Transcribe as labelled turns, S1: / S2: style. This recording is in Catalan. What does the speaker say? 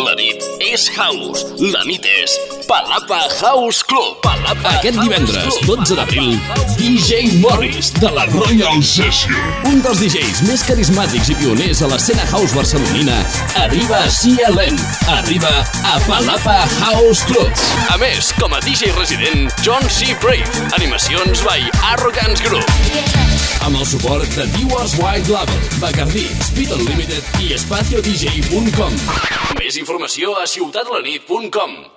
S1: La nit és house. La nit és Palapa House Club. Palapa
S2: Aquest
S1: House
S2: divendres,
S1: Club.
S2: 12 d'abril, DJ Morris, de la Royal Session. Un dels DJs més carismàtics i pioners a l'escena house barcelonina, arriba a CLM. Arriba a Palapa House Club.
S1: A més, com a DJ resident, John C. Brave. Animacions by Arrogance Group.
S2: El suport de Viewers White Label, Bacardí, Speed Unlimited i EspacioDJ.com.
S1: Més informació a ciutatlanit.com.